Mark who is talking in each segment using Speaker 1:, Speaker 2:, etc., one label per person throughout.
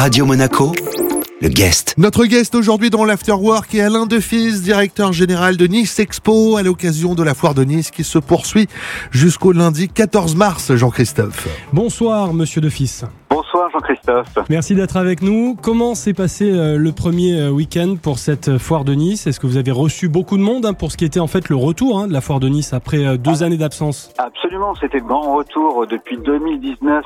Speaker 1: Radio Monaco, le guest.
Speaker 2: Notre guest aujourd'hui dans l'Afterwork est Alain Defils, directeur général de Nice Expo, à l'occasion de la foire de Nice qui se poursuit jusqu'au lundi 14 mars, Jean-Christophe.
Speaker 3: Bonsoir, monsieur Defils.
Speaker 4: Bonsoir Jean-Christophe.
Speaker 3: Merci d'être avec nous. Comment s'est passé euh, le premier euh, week-end pour cette euh, foire de Nice? Est-ce que vous avez reçu beaucoup de monde hein, pour ce qui était en fait le retour hein, de la foire de Nice après deux années d'absence?
Speaker 4: Absolument, c'était le grand retour depuis 2019,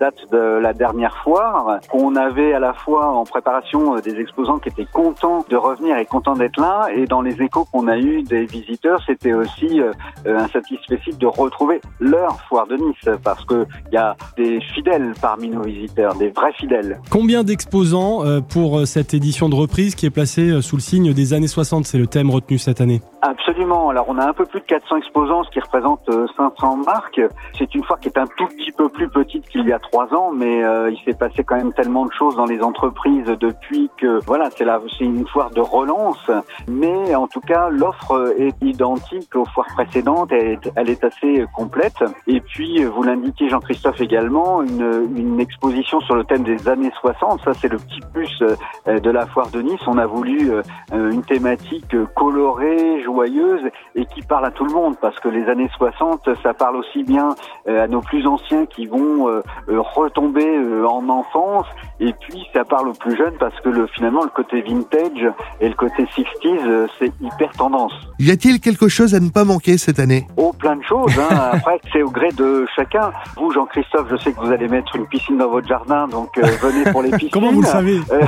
Speaker 4: date de la dernière foire. On avait à la fois en préparation des exposants qui étaient contents de revenir et contents d'être là. Et dans les échos qu'on a eu des visiteurs, c'était aussi un satisfait de retrouver leur foire de Nice parce qu'il y a des fidèles parmi nos visiteurs, des vrais fidèles.
Speaker 3: Combien d'exposants euh, pour euh, cette édition de reprise qui est placée euh, sous le signe des années 60 C'est le thème retenu cette année.
Speaker 4: Absolument. Alors on a un peu plus de 400 exposants, ce qui représente 500 marques. C'est une foire qui est un tout petit peu plus petite qu'il y a trois ans, mais il s'est passé quand même tellement de choses dans les entreprises depuis que voilà, c'est une foire de relance. Mais en tout cas, l'offre est identique aux foires précédentes. Elle est, elle est assez complète. Et puis, vous l'indiquez Jean-Christophe également, une, une exposition sur le thème des années 60. Ça, c'est le petit plus euh, de la foire de Nice. On a voulu euh, une thématique colorée, joyeuse et qui parle à tout le monde parce que les années 60, ça parle aussi bien euh, à nos plus anciens qui vont retomber en enfance et puis ça parle aux plus jeunes parce que le, finalement le côté vintage et le côté 60s, c'est hyper tendance.
Speaker 2: Y a-t-il quelque chose à ne pas manquer cette année?
Speaker 4: Oh, plein de choses. Hein. Après, c'est au gré de chacun. Vous, Jean-Christophe, je sais que vous allez mettre une piscine dans votre jardin, donc euh, venez pour les piscines.
Speaker 3: Comment vous le savez euh,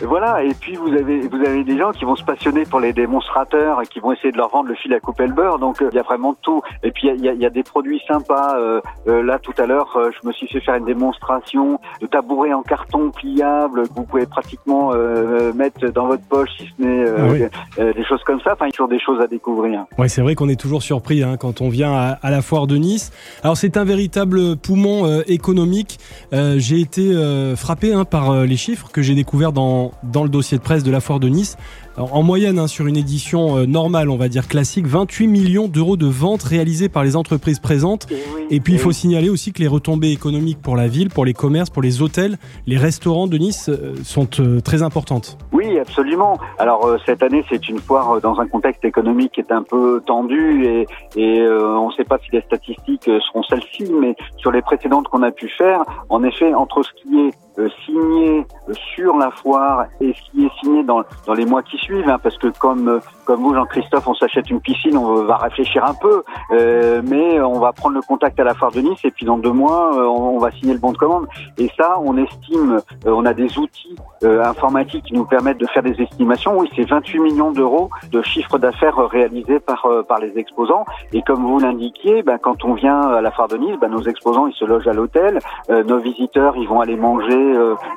Speaker 4: Voilà. Et puis vous avez vous avez des gens qui vont se passionner pour les démonstrateurs et qui vont essayer de leur vendre le fil à couper le beurre. Donc euh, il y a vraiment tout. Et puis il y a, y a, des produits sympas. là tout à l'heure, je me suis fait faire une démonstration de tabouret en carton pliable que vous pouvez pratiquement mettre dans votre poche, si ce n'est ah des choses comme ça. Enfin, il y a toujours des choses à découvrir.
Speaker 3: Ouais, c'est vrai qu'on est toujours surpris hein, quand on vient à, à, la foire de Nice. Alors c'est un véritable poumon économique. Euh, j'ai été euh, frappé hein, par euh, les chiffres que j'ai découverts dans, dans le dossier de presse de la foire de Nice en moyenne, hein, sur une édition euh, normale, on va dire classique, 28 millions d'euros de ventes réalisées par les entreprises présentes. Et, puis, il faut signaler aussi que les retombées économiques pour la ville, pour les commerces, pour les hôtels, les restaurants de Nice euh, sont euh, très importantes.
Speaker 4: Oui, absolument. Alors, cette année, c'est une foire dans un contexte économique qui est un peu tendu et, et on ne sait pas si les statistiques seront celles-ci, mais sur les précédentes qu'on a pu faire, en effet, entre ce qui est signé sur la foire et ce qui est signé dans, dans les mois qui suivent, hein, parce que comme comme vous, Jean-Christophe, on s'achète une piscine, on va réfléchir un peu, euh, mais on va prendre le contact à la foire de Nice et puis dans deux mois, euh, on, va signer le bon de commande. Et ça, on estime, euh, on a des outils informatiques qui nous permettent de faire des estimations. Oui, c'est 28 millions d'euros de chiffre d'affaires réalisés par par les exposants. Et comme vous l'indiquiez, ben, quand on vient à la foire de Nice, ben, nos exposants ils se logent à l'hôtel, nos visiteurs ils vont aller manger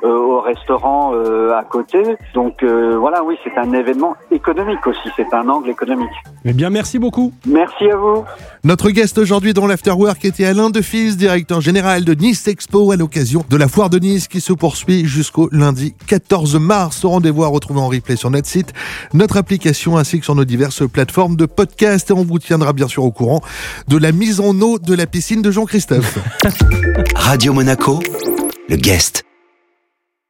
Speaker 4: au restaurant à côté. Donc voilà, oui, c'est un événement économique aussi c'est un angle économique.
Speaker 3: Eh bien, merci beaucoup.
Speaker 4: Merci à vous.
Speaker 2: Notre guest aujourd'hui dans l'Afterwork était Alain Defils, directeur général de Nice Expo à l'occasion de la foire de Nice qui se poursuit jusqu'au lundi 14 mars. Rendez-vous à retrouver en replay sur notre site, notre application ainsi que sur nos diverses plateformes de podcast. Et on vous tiendra bien sûr au courant de la mise en eau de la piscine de Jean-Christophe.
Speaker 1: Radio Monaco, le guest.